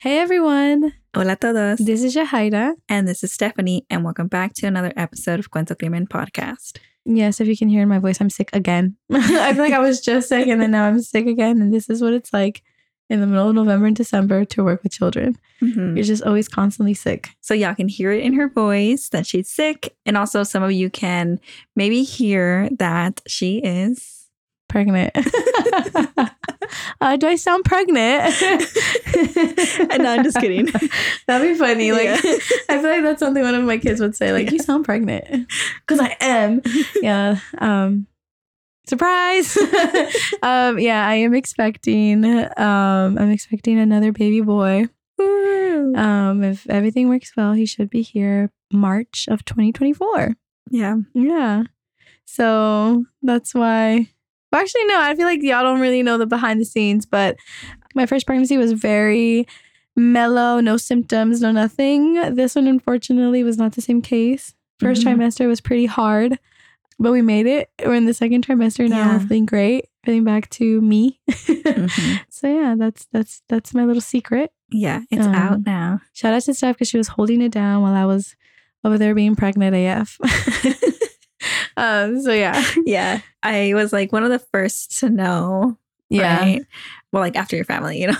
Hey everyone, Hola a todos. this is Yahaira. And this is Stephanie, and welcome back to another episode of Cuento Crimen podcast. Yes, if you can hear in my voice, I'm sick again. I feel like I was just sick and then now I'm sick again. And this is what it's like in the middle of November and December to work with children. Mhm. You're just always constantly sick. So, y'all can hear it in her voice that she's sick. And also, some of you can maybe hear that she is. Pregnant. uh, do I sound pregnant? No, I'm just kidding. That'd be funny. Like, Yeah. I feel like that's something one of my kids would say. Like, you sound pregnant. Because I am. Yeah. Um, surprise. um, yeah, I am expecting. Um, I'm expecting another baby boy. Woo. Um, if everything works well, he should be here March of 2024. yeah. Yeah. So that's why. Well, actually, no, I feel like y'all don't really know the behind the scenes, but my first pregnancy was very mellow, no symptoms, no nothing. This one, unfortunately, was not the same case. 1st Mhm. trimester was pretty hard, but we made it. We're in the second trimester now. We're Yeah. feeling great, feeling back to me. Mhm. so yeah, that's that's that's my little secret. Yeah. It's Um, out now. Shout out to Steph because she was holding it down while I was over there being pregnant AF. um, so yeah. Yeah. I was like one of the first to know. Yeah. Right? Well, like after your family, you know?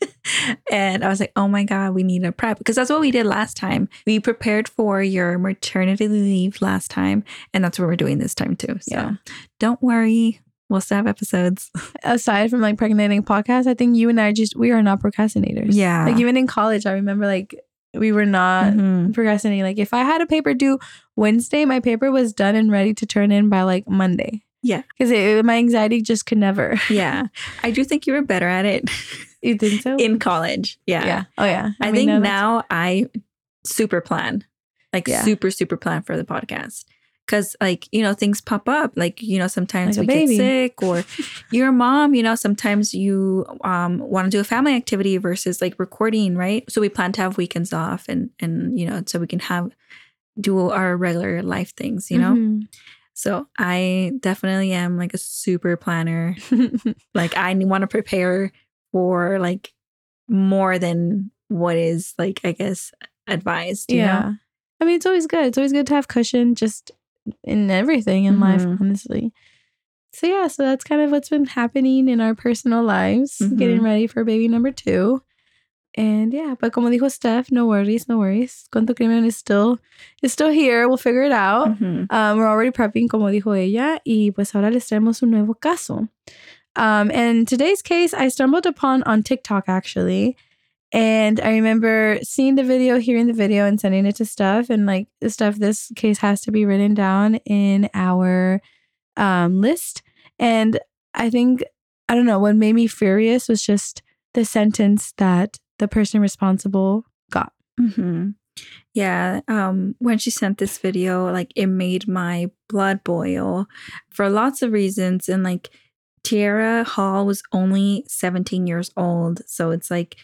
and I was like, oh my God, we need a prep. Because that's what we did last time. We prepared for your maternity leave last time. And that's what we're doing this time too. So Yeah. don't worry. We'll still have episodes. Aside from like pregnating podcasts, I think you and I just we are not procrastinators. Yeah. Like even in college, I remember like we were not Mhm. procrastinating. Like if I had a paper due Wednesday, my paper was done and ready to turn in by like Monday. Yeah. Because my anxiety just could never. Yeah. I do think you were better at it You think so? in college. Yeah. yeah. Oh yeah. I, mean, think that's- now I super plan, like Yeah. super, super plan for the podcast. Cause like, you know, things pop up. Like, you know, sometimes Like we baby. get sick or you're a mom, you know, sometimes you um want to do a family activity versus like recording, right? So we plan to have weekends off and and you know, so we can have do our regular life things, you know? Mhm. So I definitely am like a super planner. Like I want to prepare for like more than what is like I guess advised. You yeah. Know? I mean, it's always good. It's always good to have cushion just in everything in life, Mhm. honestly. So, yeah, so that's kind of what's been happening in our personal lives, Mhm. getting ready for baby number two. And yeah, but como dijo Steph, no worries, no worries. Cuento Crimen is still, is still here. We'll figure it out. Mhm. Um, we're already prepping, como dijo ella, y pues ahora les traemos un nuevo caso. Um, and today's case I stumbled upon on TikTok actually. And I remember seeing the video, hearing the video, and sending it to Steph. And like the Steph, this case has to be written down in our um, list. And I think, I don't know, what made me furious was just the sentence that the person responsible got. Mhm. Yeah. Um, when she sent this video, like it made my blood boil for lots of reasons. And like Tiara Hall was only 17 years old. So it's like,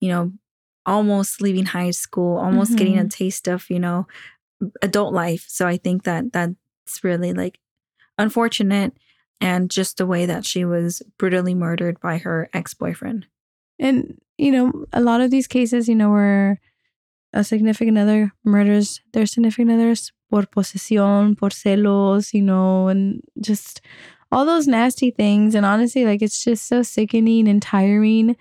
you know, almost leaving high school, almost getting a mm-hmm. taste of, you know, adult life. So I think that that's really like unfortunate and just the way that she was brutally murdered by her ex-boyfriend. And, you know, a lot of these cases, you know, where a significant other murders their significant others por posesión, por celos, you know, and just all those nasty things. And honestly, like, it's just so sickening and tiring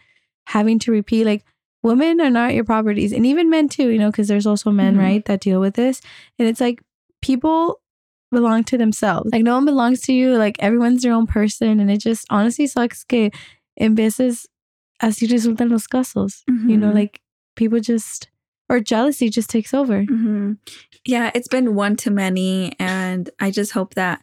having to repeat, like, women are not your properties. And even men, too, you know, because there's also men, Mhm. right, that deal with this. And it's like people belong to themselves. Like, no one belongs to you. Like, everyone's their own person. And it just honestly sucks que en veces así resultan los casos. You know, Mhm. like people just or jealousy just takes over. hmm Yeah, it's been one too many, and I just hope that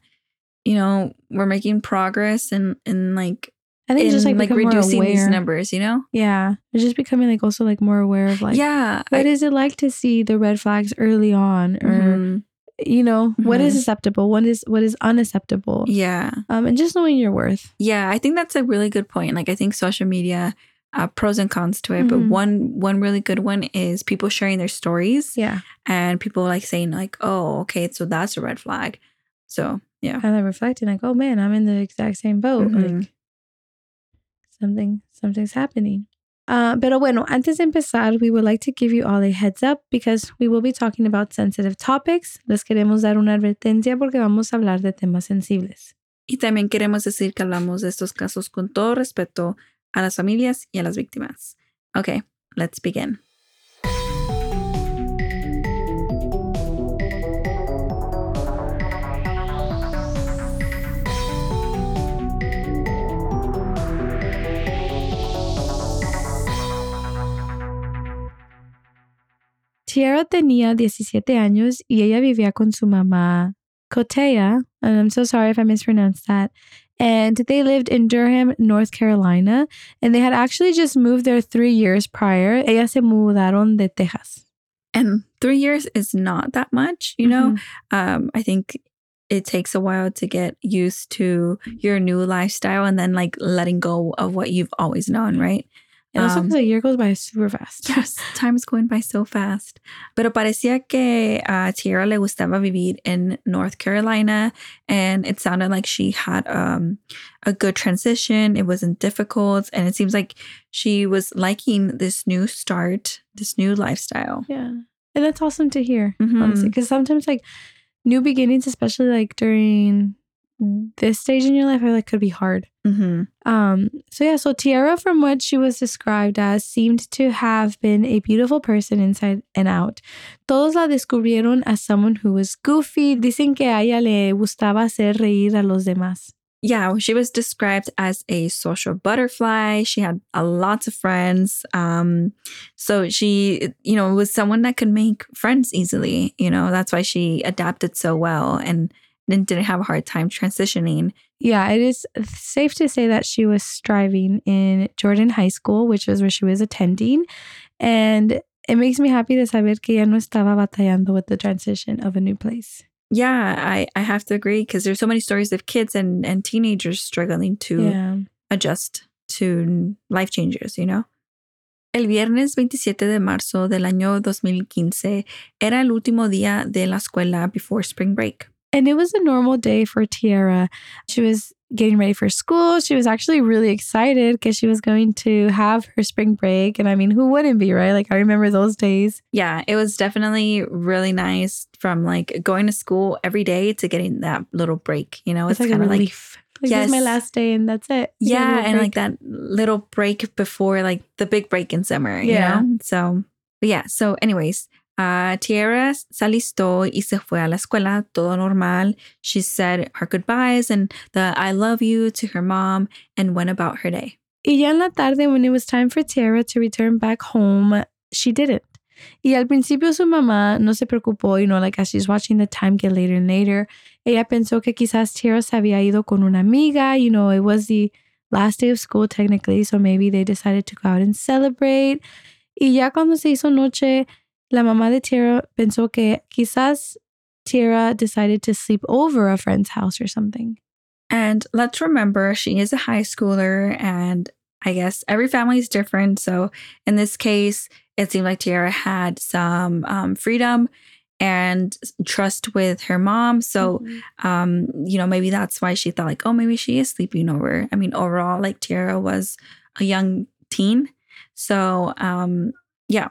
you know we're making progress and and like I think in just like, like reducing these numbers. You know? Yeah, it's just becoming like also like more aware of like yeah. what I- is it like to see the red flags early on, or Mhm. you know what is Mhm. acceptable, what is what is unacceptable, Yeah, um, and just knowing your worth. yeah. I think that's a really good point. Like I think social media. Uh, pros and cons to it, Mhm. but one one really good one is people sharing their stories Yeah, and people like saying like, "Oh, okay, so that's a red flag." So yeah, kind of reflecting like, oh man, I'm in the exact same boat. Mhm. Like something something's happening. Uh, pero bueno, antes de empezar, we would like to give you all a heads up because we will be talking about sensitive topics. Les queremos dar una advertencia porque vamos a hablar de temas sensibles. Y también queremos decir que hablamos de estos casos con todo respeto a las familias y a las víctimas. Okay, let's begin. Tiara tenía 17 años y ella vivía con su mamá, Kotea, and I'm so sorry if I mispronounced that. And they lived in Durham, North Carolina, and they had actually just moved there three years prior. Ellas se mudaron de Texas. And three years is not that much, you know? Um, I think it takes a while to get used to your new lifestyle and then like letting go of what you've always known, right? And also Um, because a year goes by super fast. Yes, time is going by so fast. Pero parecía que a Tierra le gustaba vivir in North Carolina, and it sounded like she had um, a good transition. It wasn't difficult, and it seems like she was liking this new start, this new lifestyle. Yeah. And that's awesome to hear, Mhm. honestly. Because sometimes, like, new beginnings, especially like during this stage in your life, I feel like could be hard. hmm Um, so yeah, so Tiara, from what she was described as, seemed to have been a beautiful person inside and out. Todos la descubrieron as someone who was goofy. Dicen que a ella le gustaba hacer reír a los demás. Yeah, she was described as a social butterfly. She had a lots of friends. Um, so she, you know, was someone that could make friends easily. You know, that's why she adapted so well and then didn't have a hard time transitioning. Yeah, it is safe to say that she was striving in Jordan High School, which was where she was attending. And it makes me happy to saber que ella no estaba batallando with the transition of a new place. Yeah, I, I have to agree because there's so many stories of kids and, and teenagers struggling to Yeah. adjust to life changes, you know? El viernes 27 de marzo del año 2015 era el último día de la escuela before spring break. And it was a normal day for Tiara. She was getting ready for school. She was actually really excited because she was going to have her spring break. And I mean, who wouldn't be, right? Like, I remember those days. Yeah, it was definitely really nice from like going to school every day to getting that little break, you know? It's, like a kind of like. Like, this is my last day, and that's it. You yeah, and like that little break before like the big break in summer, Yeah. you know? So, but yeah, so anyways, uh Tierra se alistó y se fue a la escuela, todo normal. She said her goodbyes and the I love you to her mom and went about her day. Y ya en la tarde, when it was time for Tiara to return back home, she didn't. Y al principio su mamá no se preocupó, you know, like as she's watching the time get later and later, ella pensó que quizás Tiara se había ido con una amiga, you know, it was the last day of school technically, so maybe they decided to go out and celebrate. Y ya cuando se hizo noche, la mamá de Tiara pensó que quizás Tiara decided to sleep over a friend's house or something. And let's remember she is a high schooler and I guess every family is different. So in this case, it seemed like Tiara had some um, freedom and trust with her mom. So Mhm. um, you know, maybe that's why she thought like, oh, maybe she is sleeping over. I mean, overall, like Tiara was a young teen. So um, yeah.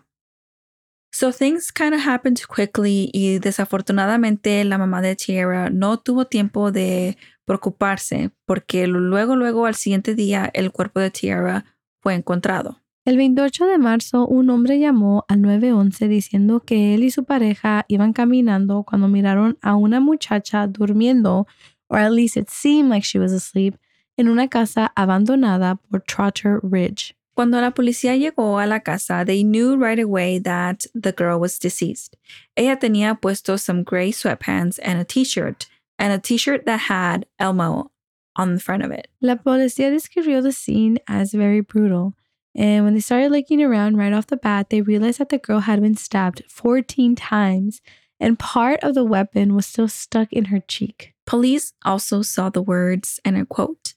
So things kind of happened quickly y desafortunadamente la mamá de Tiara no tuvo tiempo de preocuparse porque luego, luego al siguiente día el cuerpo de Tiara fue encontrado. El 28 de marzo, un hombre llamó al 911 diciendo que él y su pareja iban caminando cuando miraron a una muchacha durmiendo, or at least it seemed like she was asleep, en una casa abandonada por Trotter Ridge. Cuando la policía llegó a la casa, they knew right away that the girl was deceased. Ella tenía puesto some gray sweatpants and a t-shirt, and a t-shirt that had Elmo on the front of it. La policía describió the scene as very brutal. And when they started looking around right off the bat, they realized that the girl had been stabbed 14 times and part of the weapon was still stuck in her cheek. Police also saw the words, and I quote,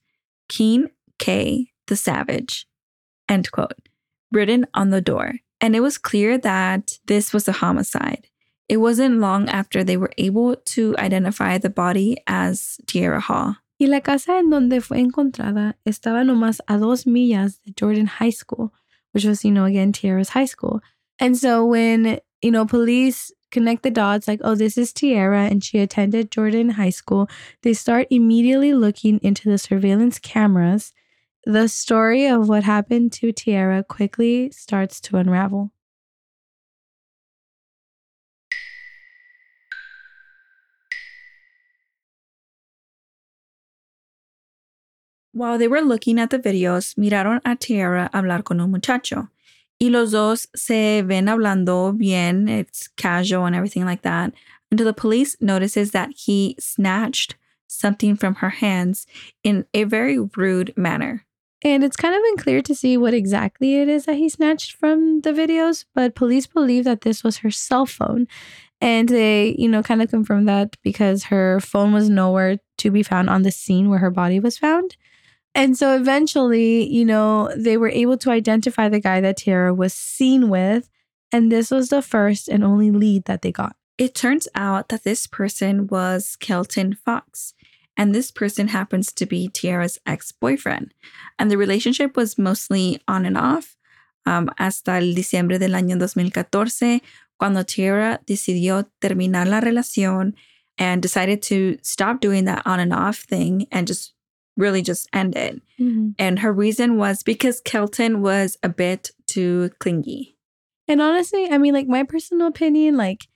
Keen K, the Savage, end quote, written on the door. And it was clear that this was a homicide. It wasn't long after they were able to identify the body as Tierra Hall. Y la casa en donde fue encontrada estaba nomás a dos millas de Jordan High School, which was, you know, again, Tierra's high school. And so when, you know, police connect the dots like, oh, this is Tierra and she attended Jordan High School, they start immediately looking into the surveillance cameras. The story of what happened to Tiara quickly starts to unravel. While they were looking at the videos, miraron a Tiara hablar con un muchacho. Y los dos se ven hablando bien, it's casual and everything like that, until the police notices that he snatched something from her hands in a very rude manner. And it's kind of unclear to see what exactly it is that he snatched from the videos, but police believe that this was her cell phone. And they, you know, kind of confirmed that because her phone was nowhere to be found on the scene where her body was found. And so eventually, you know, they were able to identify the guy that Tara was seen with. And this was the first and only lead that they got. It turns out that this person was Kelton Fox. And this person happens to be Tiara's ex boyfriend. And the relationship was mostly on and off um, hasta el diciembre del año 2014, cuando Tiara decidió terminar la relación and decided to stop doing that on and off thing and just really just ended. Mm-hmm. And her reason was because Kelton was a bit too clingy. And honestly, I mean, like my personal opinion, like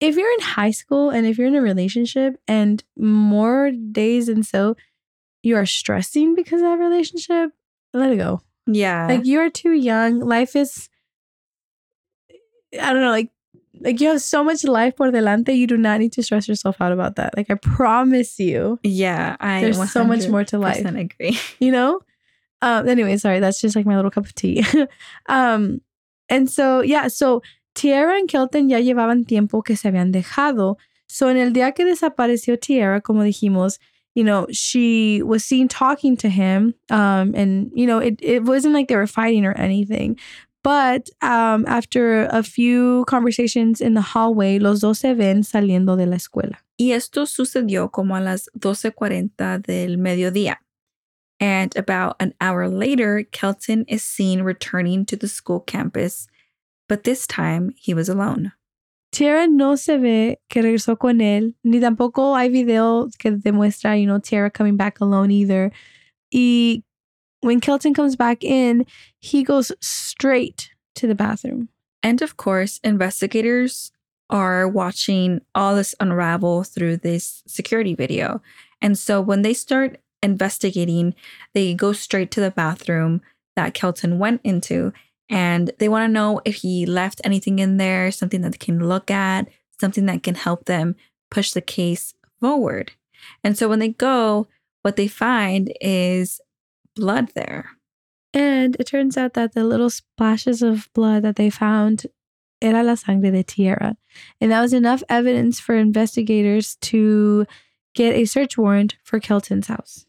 if you're in high school and if you're in a relationship and more days and so, you are stressing because of that relationship, let it go. Yeah. Like you are too young. Life is, I don't know, like like you have so much life por delante. You do not need to stress yourself out about that. Like I promise you, yeah, I there's so much more to life. agree. You know. Um. Anyway, sorry. That's just like my little cup of tea. um. And so yeah. So Tiara and Kelton ya llevaban tiempo que se habían dejado. So en el día que desapareció Tierra, como dijimos, you know, she was seen talking to him. Um. And you know, it it wasn't like they were fighting or anything. But um, after a few conversations in the hallway, los dos se ven saliendo de la escuela. Y esto sucedió como a las 12:40 del mediodía. And about an hour later, Kelton is seen returning to the school campus, but this time he was alone. Tiara no se ve que regresó con él, ni tampoco hay video que demuestra, you know, Tiara coming back alone either. Y when Kelton comes back in, he goes straight to the bathroom. And of course, investigators are watching all this unravel through this security video. And so when they start investigating, they go straight to the bathroom that Kelton went into and they want to know if he left anything in there, something that they can look at, something that can help them push the case forward. And so when they go, what they find is blood there. And it turns out that the little splashes of blood that they found era la sangre de Tierra. And that was enough evidence for investigators to get a search warrant for Kelton's house.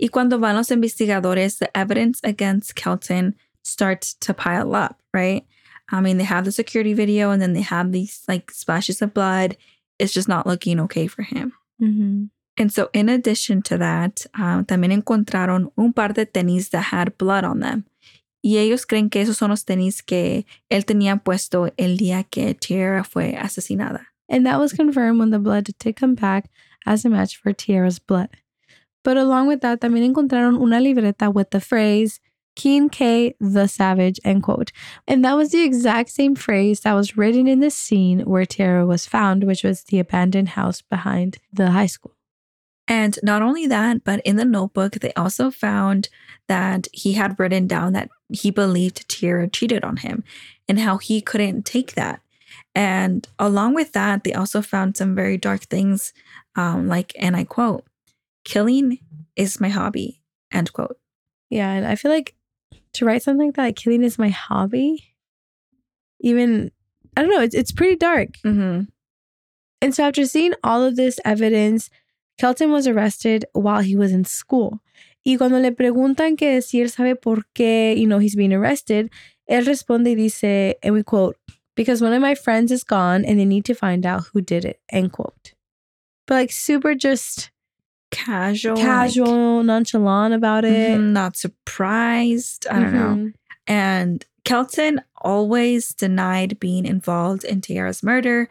Y cuando van los investigadores, the evidence against Kelton starts to pile up, right? I mean, they have the security video and then they have these like splashes of blood. It's just not looking okay for him. Mm-hmm. And so, in addition to that, uh, también encontraron un par de tenis that had blood on them. Y ellos creen que esos son los tenis que él tenía puesto el día que Tiara fue asesinada. And that was confirmed when the blood did come back as a match for Tiara's blood. But along with that, también encontraron una libreta with the phrase Keen K the Savage, end quote. And that was the exact same phrase that was written in the scene where Tiara was found, which was the abandoned house behind the high school. And not only that, but in the notebook, they also found that he had written down that he believed Tiara cheated on him and how he couldn't take that. And along with that, they also found some very dark things, um, like, and I quote, killing is my hobby, end quote. Yeah. And I feel like to write something like that, like killing is my hobby, even, I don't know, it's, it's pretty dark. Mm-hmm. And so after seeing all of this evidence, Kelton was arrested while he was in school. Y cuando le preguntan que si él sabe por qué, you know, he's being arrested, él responde y dice, and we quote, because one of my friends is gone and they need to find out who did it, end quote. But like super just casual, casual, like, nonchalant about it. Mm-hmm, not surprised. I don't mm-hmm. know. And Kelton always denied being involved in Tiara's murder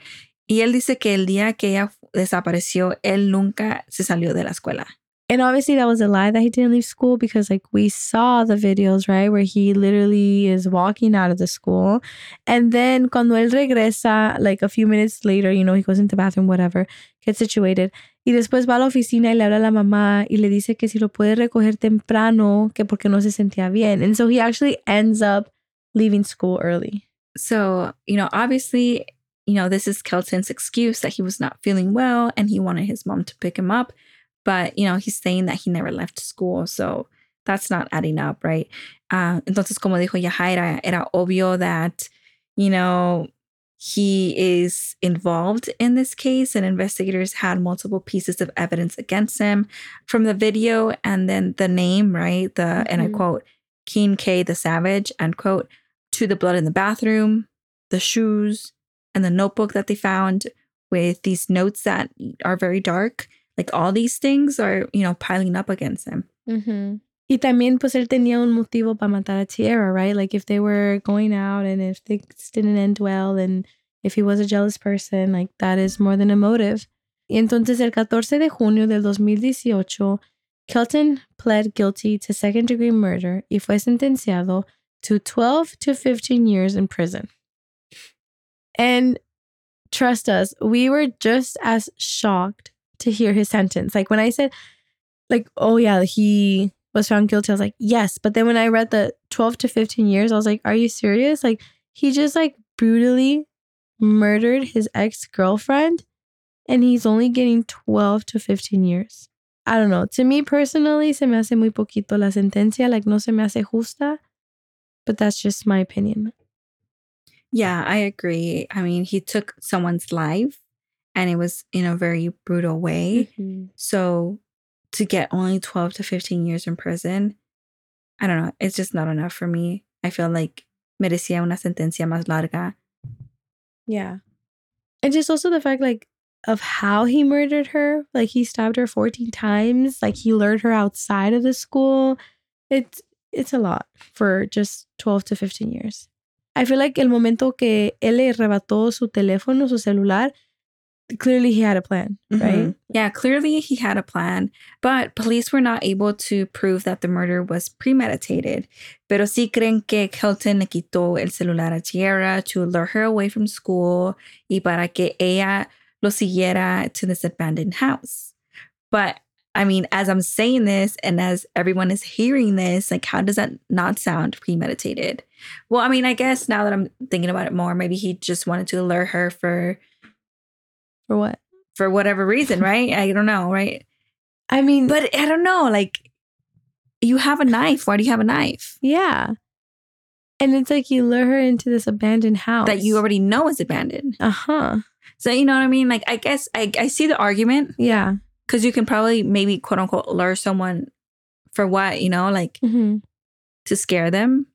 y él dice que el día que ella desapareció, él nunca se salió de la escuela. And obviously that was a lie that he didn't leave school because like we saw the videos, right? Where he literally is walking out of the school. And then cuando él regresa, like a few minutes later, you know, he goes into the bathroom, whatever, gets situated. Y después va a la oficina y le habla a la mamá y le dice que si lo puede recoger temprano, que porque no se sentía bien. And so he actually ends up leaving school early. So, you know, obviously, you know, this is Kelton's excuse that he was not feeling well and he wanted his mom to pick him up. But, you know, he's saying that he never left school. So that's not adding up, right? Uh, entonces, como dijo Yahaira, era obvio that, you know, he is involved in this case, and investigators had multiple pieces of evidence against him from the video and then the name, right? The, mm-hmm. and I quote, Keen K the Savage, end quote, to the blood in the bathroom, the shoes, and the notebook that they found with these notes that are very dark. Like all these things are, you know, piling up against him. Mm-hmm. Y también, pues él tenía un motivo para matar a Tierra, right? Like if they were going out and if things didn't end well and if he was a jealous person, like that is more than a motive. Y entonces el 14 de junio del 2018, Kelton pled guilty to second degree murder y fue sentenciado to 12 to 15 years in prison. And trust us, we were just as shocked to hear his sentence. Like when I said, like, oh yeah, he was found guilty, I was like, yes. But then when I read the 12 to 15 years, I was like, are you serious? Like, he just like brutally murdered his ex girlfriend and he's only getting 12 to 15 years. I don't know. To me personally, se me hace muy poquito la sentencia. Like, no se me hace justa. But that's just my opinion. Yeah, I agree. I mean, he took someone's life and it was in a very brutal way. Mm-hmm. So to get only 12 to 15 years in prison, I don't know. It's just not enough for me. I feel like merecía una sentencia más larga. Yeah. And just also the fact, like, of how he murdered her. Like, he stabbed her 14 times. Like, he lured her outside of the school. It's, it's a lot for just 12 to 15 years. I feel like el momento que él le arrebató su teléfono, su celular, clearly he had a plan, mm-hmm. right? Yeah, clearly he had a plan, but police were not able to prove that the murder was premeditated. Pero sí creen que Kelton le quitó el celular a Tierra to lure her away from school y para que ella lo siguiera to this abandoned house. But I mean, as I'm saying this and as everyone is hearing this, like, how does that not sound premeditated? Well, I mean, I guess now that I'm thinking about it more, maybe he just wanted to lure her for for what? For whatever reason, right? I don't know, right? I mean, but I don't know. Like, you have a knife. Why do you have a knife? Yeah. And it's like you lure her into this abandoned house that you already know is abandoned. Uh huh. So, you know what I mean? Like, I guess I, I see the argument. Yeah. Because you can probably maybe quote unquote lure someone for what, you know, like mm-hmm. to scare them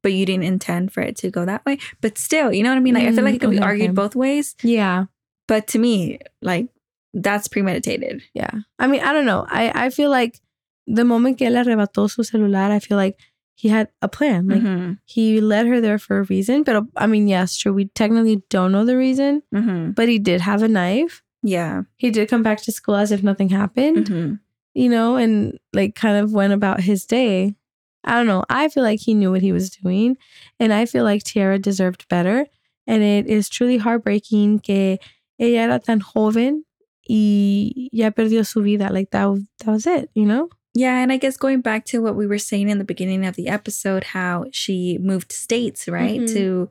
but you didn't intend for it to go that way. But still, you know what I mean? Like, I feel like it could be mm-hmm. argued both ways. Yeah. But to me, like, that's premeditated. Yeah. I mean, I don't know. I, I feel like the moment que él arrebató su celular, I feel like he had a plan. Like, mm-hmm. he led her there for a reason. But I mean, yes, true. We technically don't know the reason, mm-hmm. but he did have a knife. Yeah. He did come back to school as if nothing happened, mm-hmm. you know, and like kind of went about his day. I don't know. I feel like he knew what he was doing. And I feel like Tiara deserved better. And it is truly heartbreaking que ella era tan joven y ya perdió su vida. Like that, that was it, you know? Yeah, and I guess going back to what we were saying in the beginning of the episode, how she moved states, right? Mm-hmm. To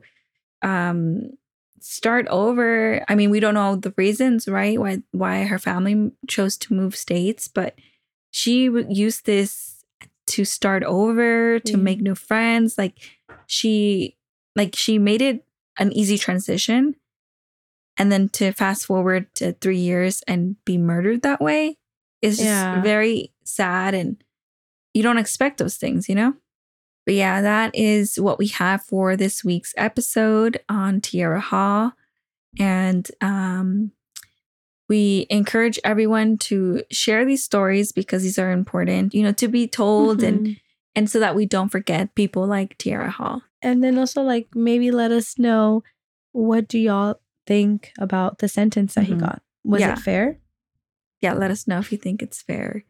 um start over. I mean, we don't know the reasons, right? Why why her family chose to move states, but she used this to start over, to make new friends. Like she like she made it an easy transition. And then to fast forward to three years and be murdered that way is just yeah. very sad and you don't expect those things, you know? But yeah, that is what we have for this week's episode on Tierra Hall. And um we encourage everyone to share these stories because these are important, you know, to be told mm-hmm. and and so that we don't forget people like Tierra Hall. and then also like maybe let us know what do y'all think about the sentence that Mhm. he got. Was Yeah. it fair? yeah, let us know if you think it's fair.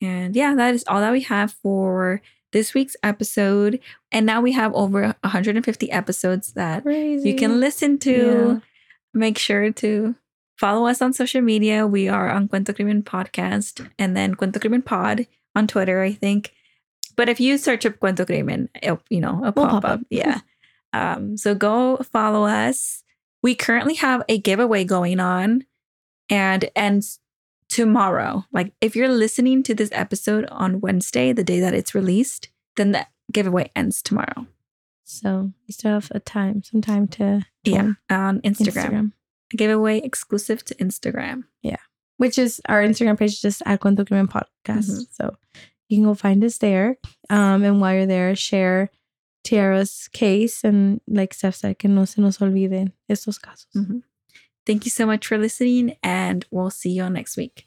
And yeah, that is all that we have for this week's episode. And now we have over 150 episodes that Crazy. you can listen to. Make sure to follow us on social media. We are on Cuento Crimen Podcast and then Cuento Crimen Pod on Twitter, I think. But if you search up Cuento Crimen, it'll, you know, We'll pop, pop up. up. Yeah. um, so go follow us. We currently have a giveaway going on and ends tomorrow. Like if you're listening to this episode on Wednesday, the day that it's released, then the giveaway ends tomorrow. So you still have a time, some time to Yeah. On Instagram. A giveaway exclusive to Instagram. Yeah, which is our Instagram page, just at Cuento Crimen Podcast. Mhm. So you can go find us there. Um, and while you're there, share Tiara's case and like Steph said, que no se nos olviden estos casos. Mhm. Thank you so much for listening, and we'll see you all next week.